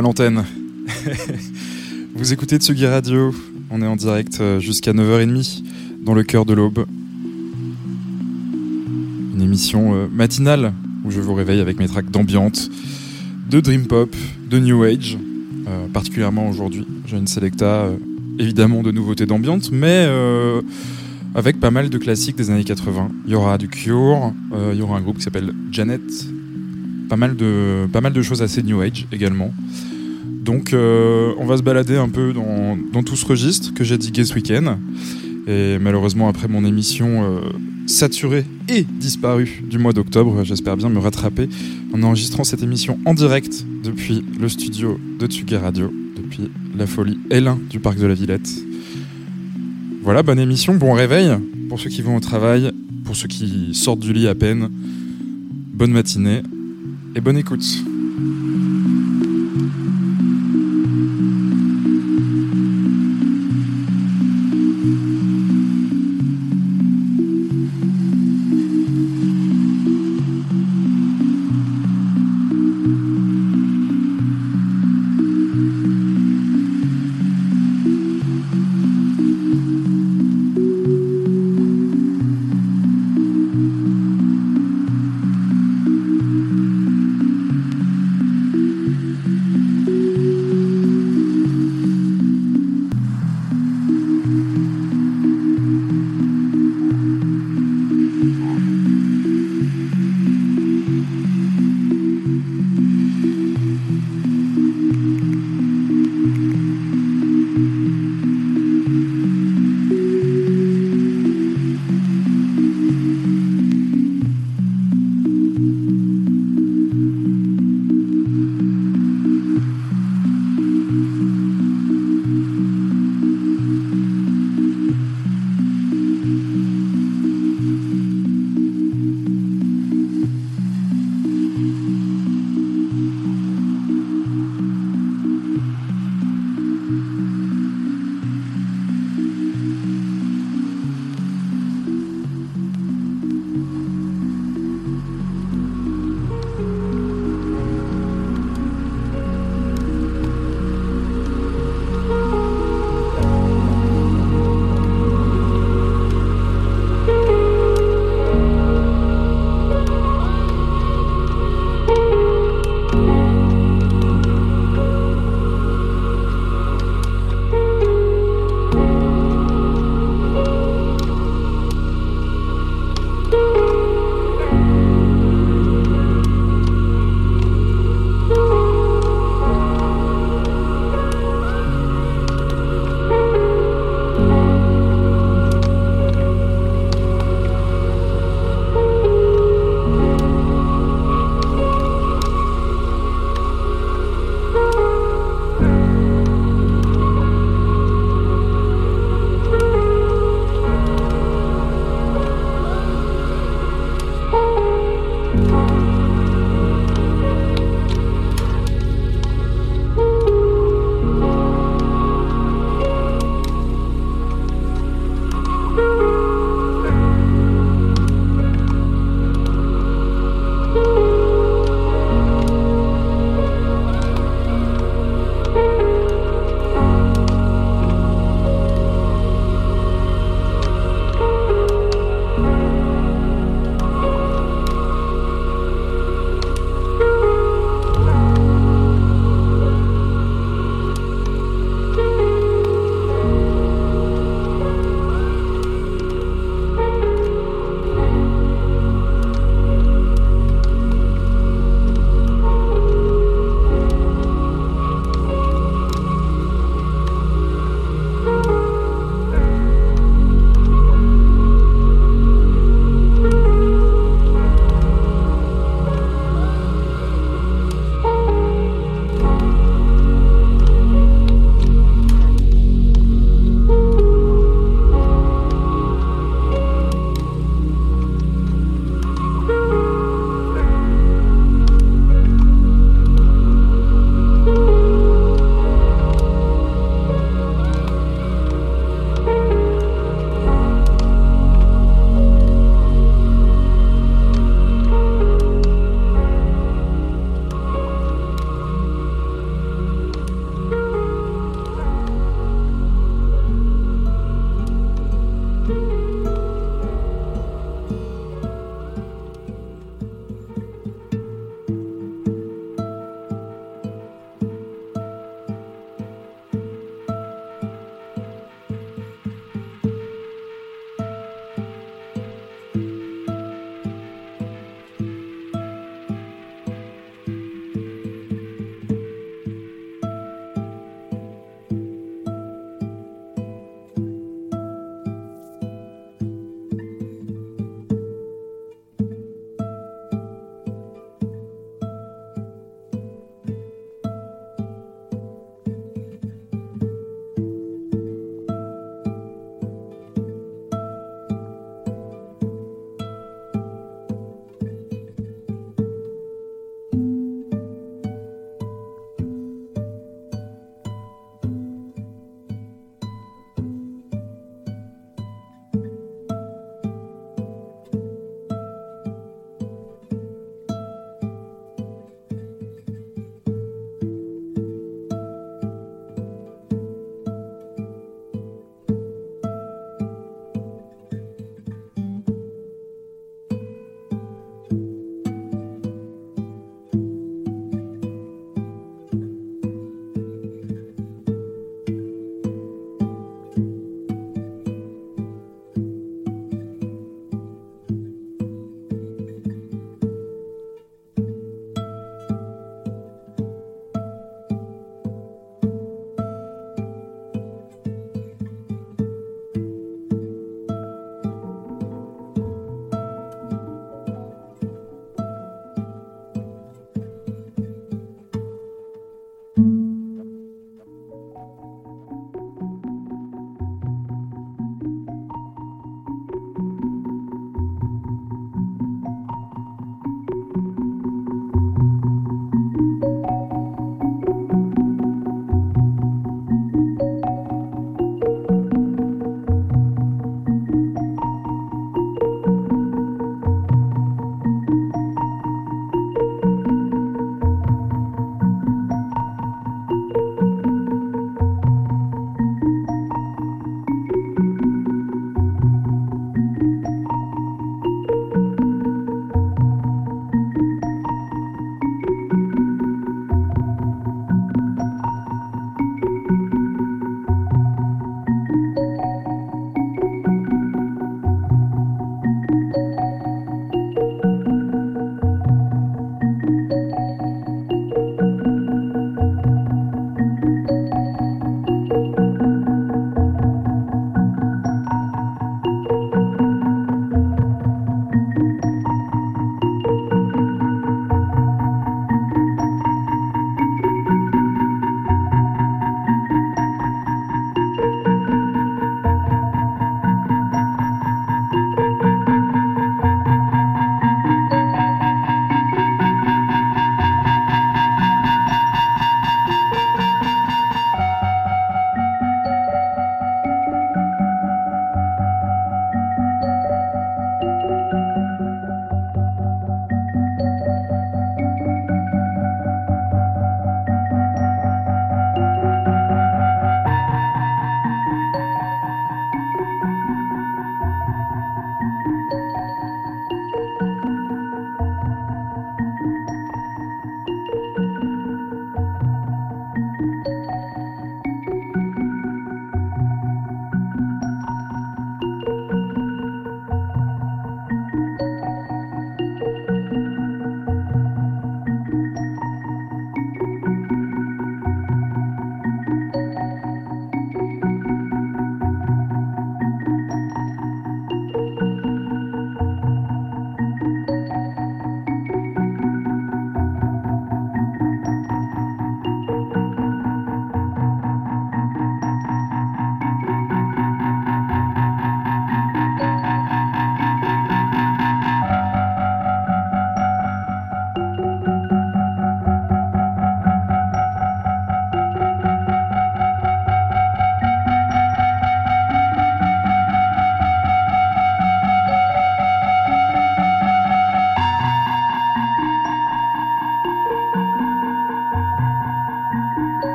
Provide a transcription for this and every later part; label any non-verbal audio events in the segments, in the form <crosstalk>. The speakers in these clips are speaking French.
L'antenne. <laughs> Vous écoutez Tsugi Radio. On est en direct euh, jusqu'à 9h30 dans le cœur de l'aube. Une émission euh, matinale où je vous réveille avec mes tracks d'ambiance, de dream pop, de new age. Euh, particulièrement aujourd'hui, j'ai une selecta évidemment de nouveautés d'ambiance, mais avec pas mal de classiques des années 80. Il y aura du Cure, il y aura un groupe qui s'appelle Janet, pas mal de pas mal de choses assez new age également. Donc euh, on va se balader un peu dans, dans tout ce registre que j'ai digué ce week-end. Et malheureusement après mon émission euh, saturée et disparue du mois d'octobre, j'espère bien me rattraper en enregistrant cette émission en direct depuis le studio de Tsugi Radio, depuis la folie L1 du parc de la Villette. Voilà, bonne émission, bon réveil pour ceux qui vont au travail, pour ceux qui sortent du lit à peine. Bonne matinée et bonne écoute.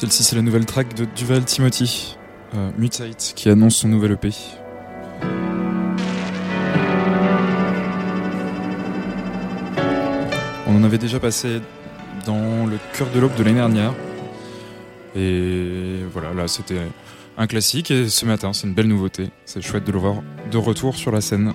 Celle-ci, c'est la nouvelle track de Duval Timothy, euh, Mutate, qui annonce son nouvel EP. On en avait déjà passé dans le cœur de l'aube de l'année dernière. Et voilà, là c'était un classique et ce matin c'est une belle nouveauté. C'est chouette de le voir de retour sur la scène.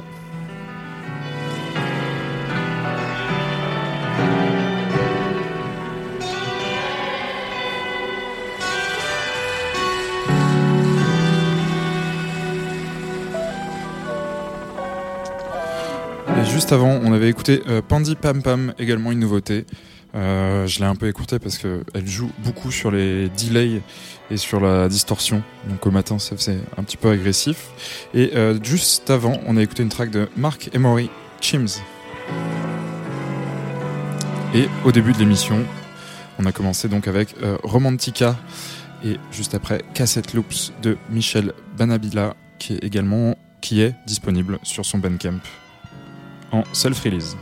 Juste avant, on avait écouté euh, Pandy Pam Pam, également une nouveauté. Euh, je l'ai un peu écourtée parce qu'elle joue beaucoup sur les delays et sur la distorsion. Donc au matin, ça faisait un petit peu agressif. Et euh, juste avant, on a écouté une track de Mark Emory, Chims. Et au début de l'émission, on a commencé donc avec Romantica et juste après Cassette Loops de Michel Banabila qui est également qui est disponible sur son Bandcamp en self-release.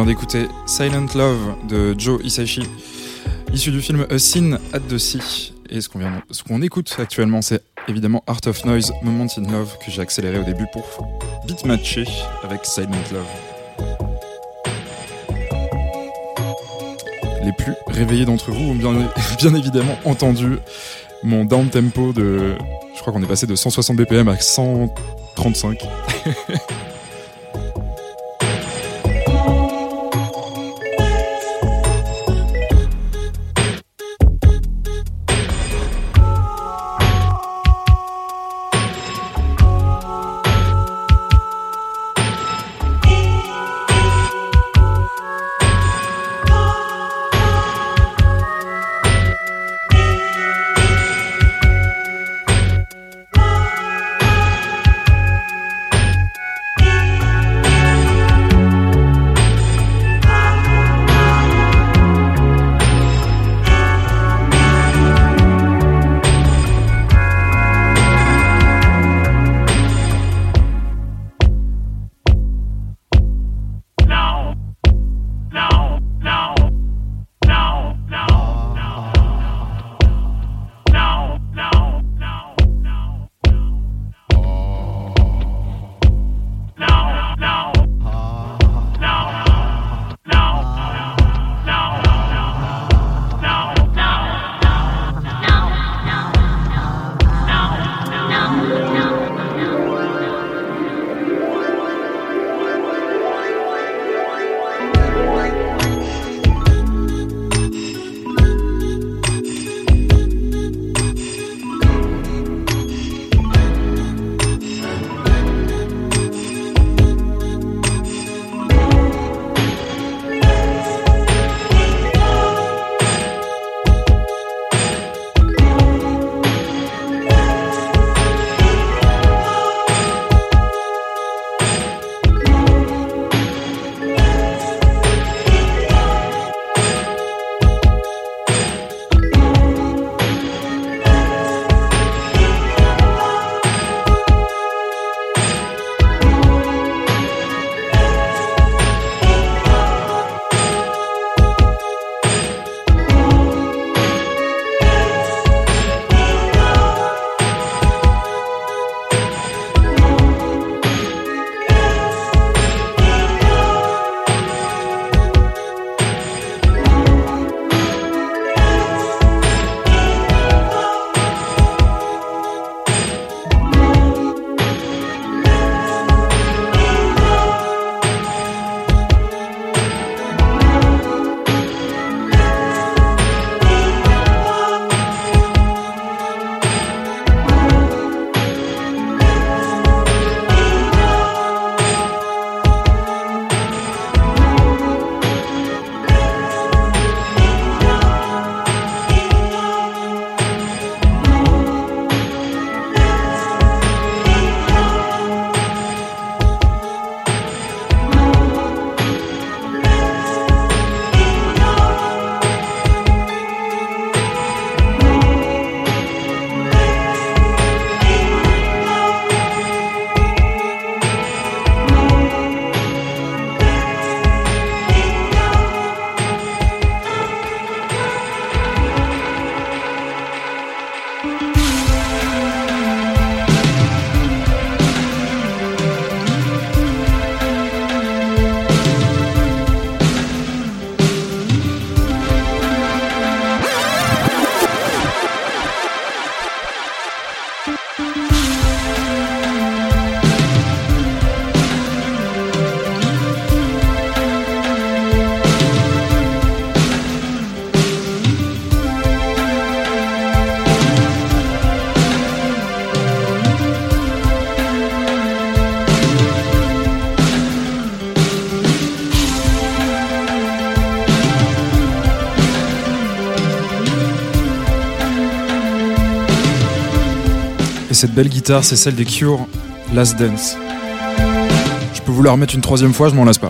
Vient d'écouter Silent Love de Joe Hisaishi, issu du film A Sin at the Sea. Et ce qu'on écoute actuellement, c'est évidemment Art of Noise, Moment in Love, que j'ai accéléré au début pour beat matcher avec Silent Love. Les plus réveillés d'entre vous ont bien, <laughs> bien évidemment entendu mon down tempo de. Je crois qu'on est passé de 160 BPM à 135. <laughs> cette belle guitare, c'est celle des Cure Last Dance. Je peux vous la remettre une troisième fois, je m'en lasse pas.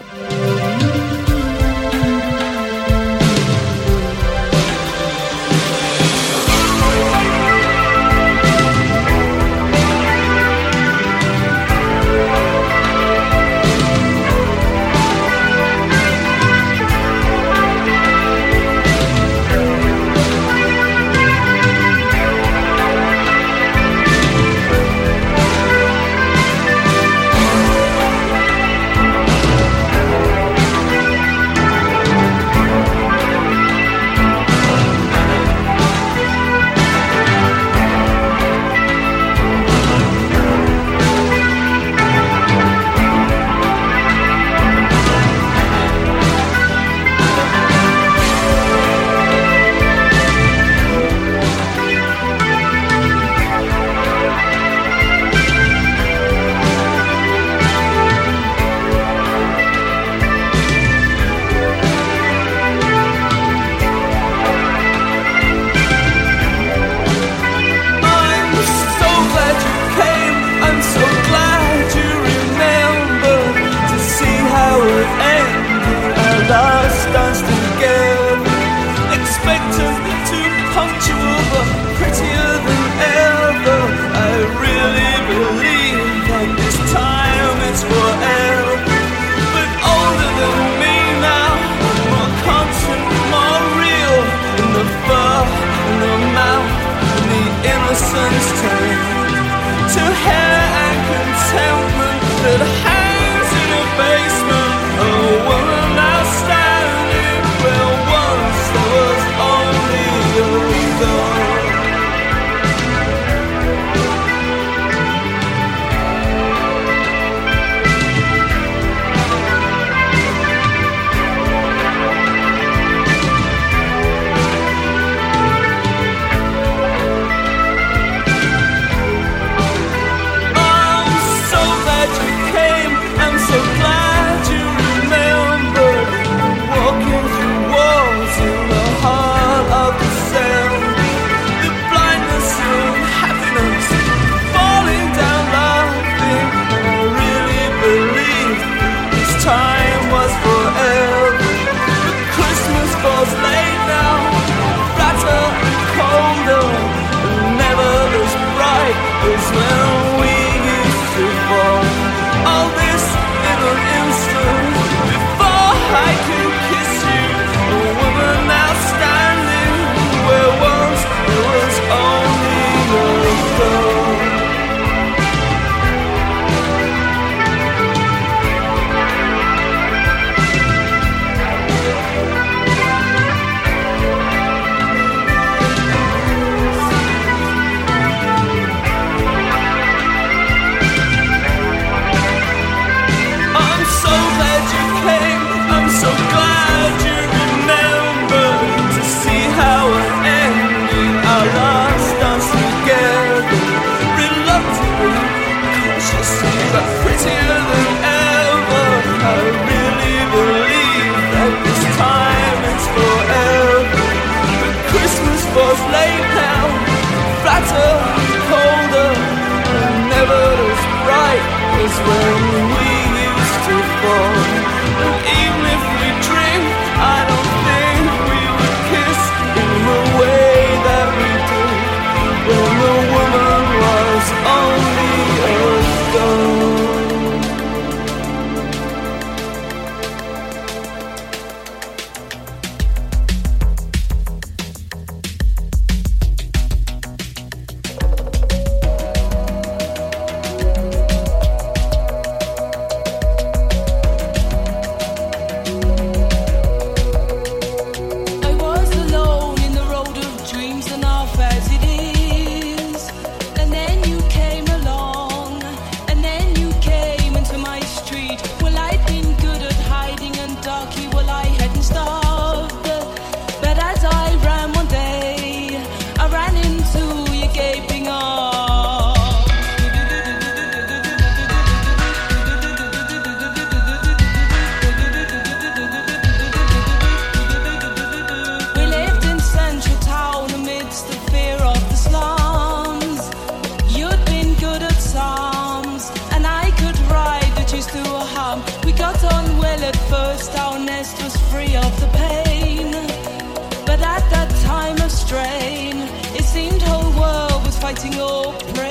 fighting oppression.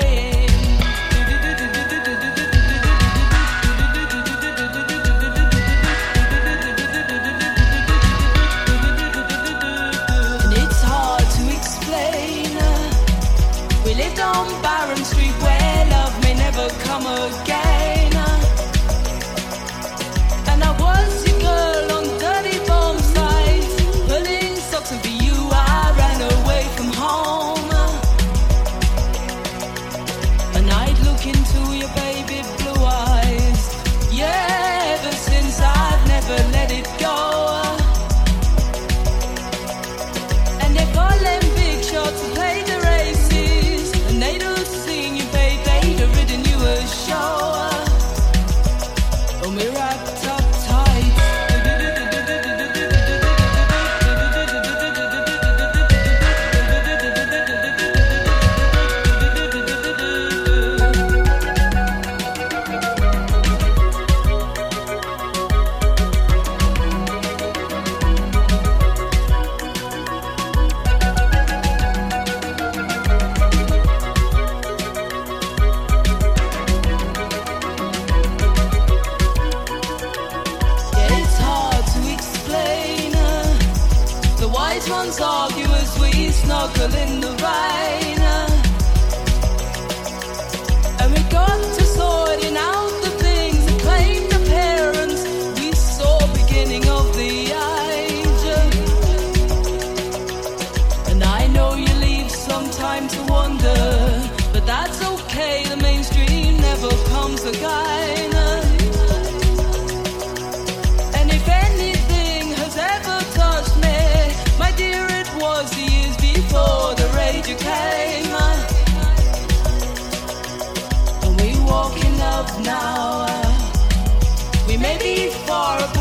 maybe for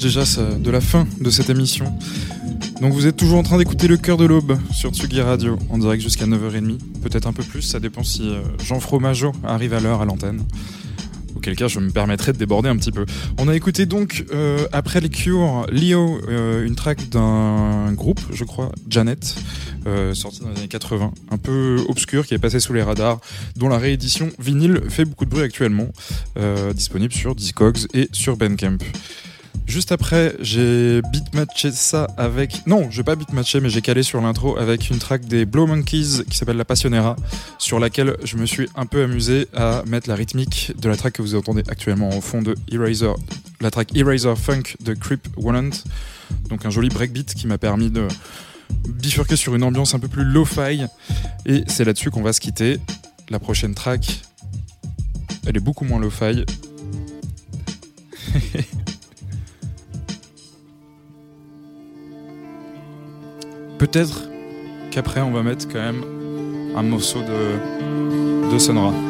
déjà de la fin de cette émission. Donc vous êtes toujours en train d'écouter le cœur de l'aube sur Tsugi Radio, en direct jusqu'à 9h30, peut-être un peu plus, ça dépend si euh, Jean Fromageau arrive à l'heure à l'antenne. Auquel cas, je me permettrai de déborder un petit peu. On a écouté donc, euh, après les Cure, Leo, euh, une track d'un groupe, je crois, Janet, sorti dans les années 80, un peu obscur, qui est passé sous les radars, dont la réédition vinyle fait beaucoup de bruit actuellement, disponible sur Discogs et sur Bandcamp. Juste après, j'ai beatmatché ça avec. Non, je vais pas beatmatché, mais j'ai calé sur l'intro avec une track des Blow Monkeys qui s'appelle La Passionera, sur laquelle je me suis un peu amusé à mettre la rythmique de la track que vous entendez actuellement au fond de Eraser, la track Eraser Funk de Creep Wallant. Donc un joli breakbeat qui m'a permis de bifurquer sur une ambiance un peu plus lo-fi. Et c'est là-dessus qu'on va se quitter. La prochaine track, elle est beaucoup moins lo-fi. <laughs> Peut-être qu'après on va mettre quand même un morceau de, de.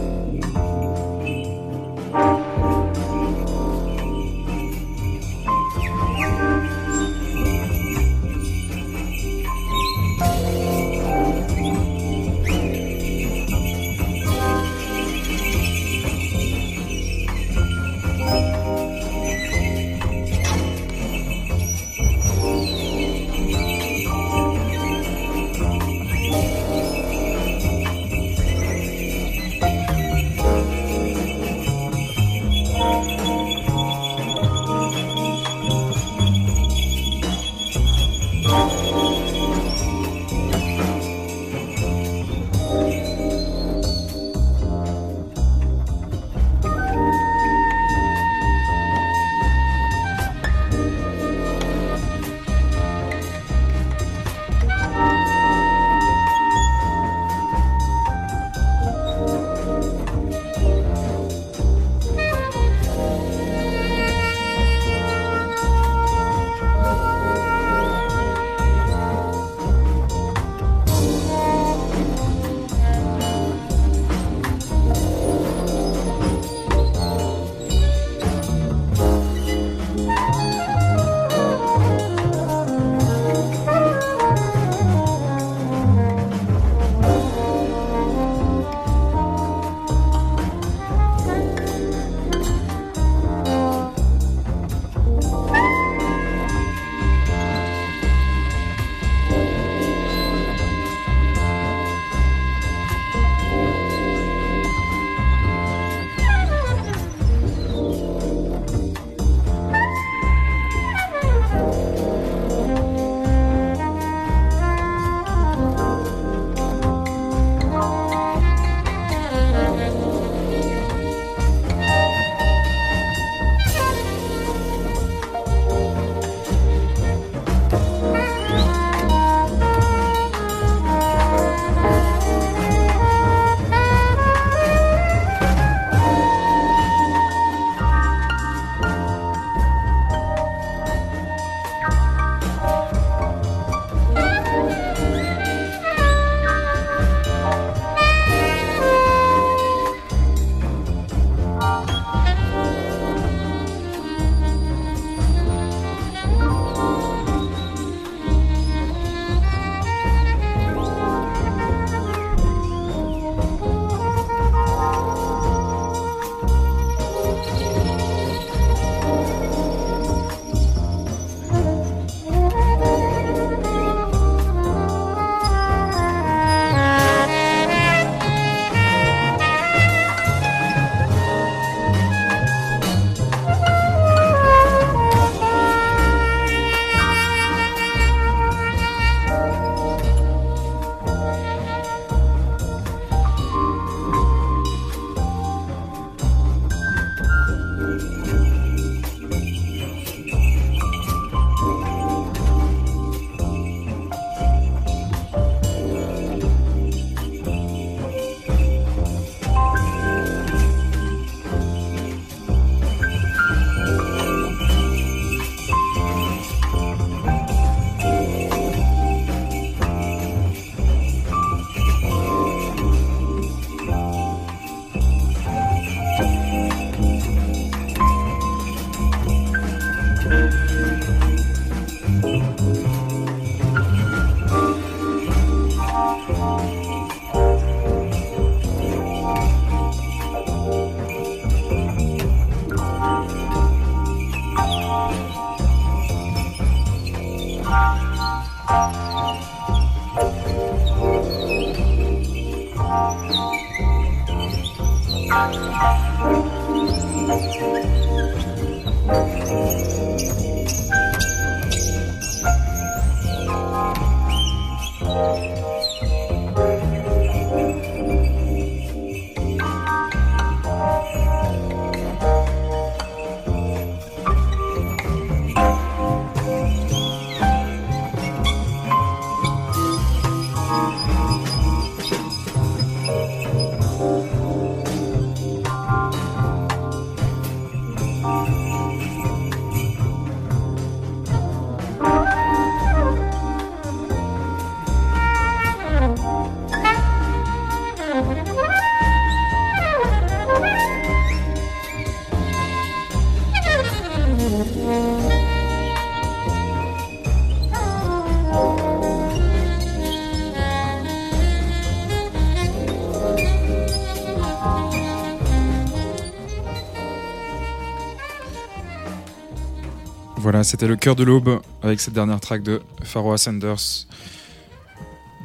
Voilà, c'était le cœur de l'aube avec cette dernière track de Pharaoh Sanders,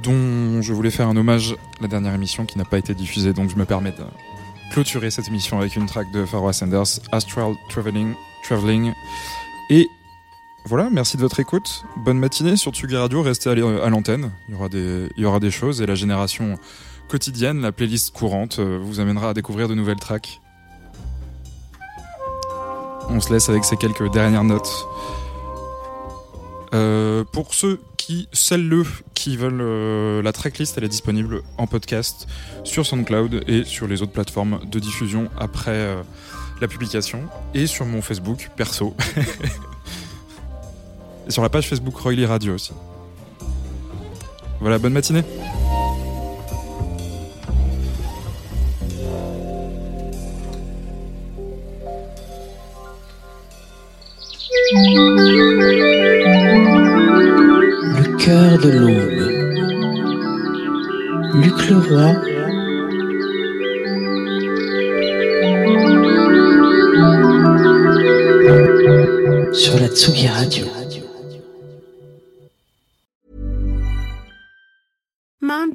dont je voulais faire un hommage la dernière émission qui n'a pas été diffusée, donc je me permets de clôturer cette émission avec une track de Pharaoh Sanders, Astral Traveling. Traveling. Et voilà, merci de votre écoute. Bonne matinée sur Tsugi Radio, restez à l'antenne. Il, y aura des, il y aura des choses et la génération quotidienne, la playlist courante, euh, vous amènera à découvrir de nouvelles tracks. On se laisse avec ces quelques dernières notes. Euh, pour ceux qui, celles-le, qui veulent euh, la tracklist, elle est disponible en podcast sur SoundCloud et sur les autres plateformes de diffusion après la publication et sur mon Facebook perso. <laughs> et sur la page Facebook Royly Radio aussi. Voilà, bonne matinée. Le cœur de l'aube. Luc Leroy. Sur la Tsugi Radio.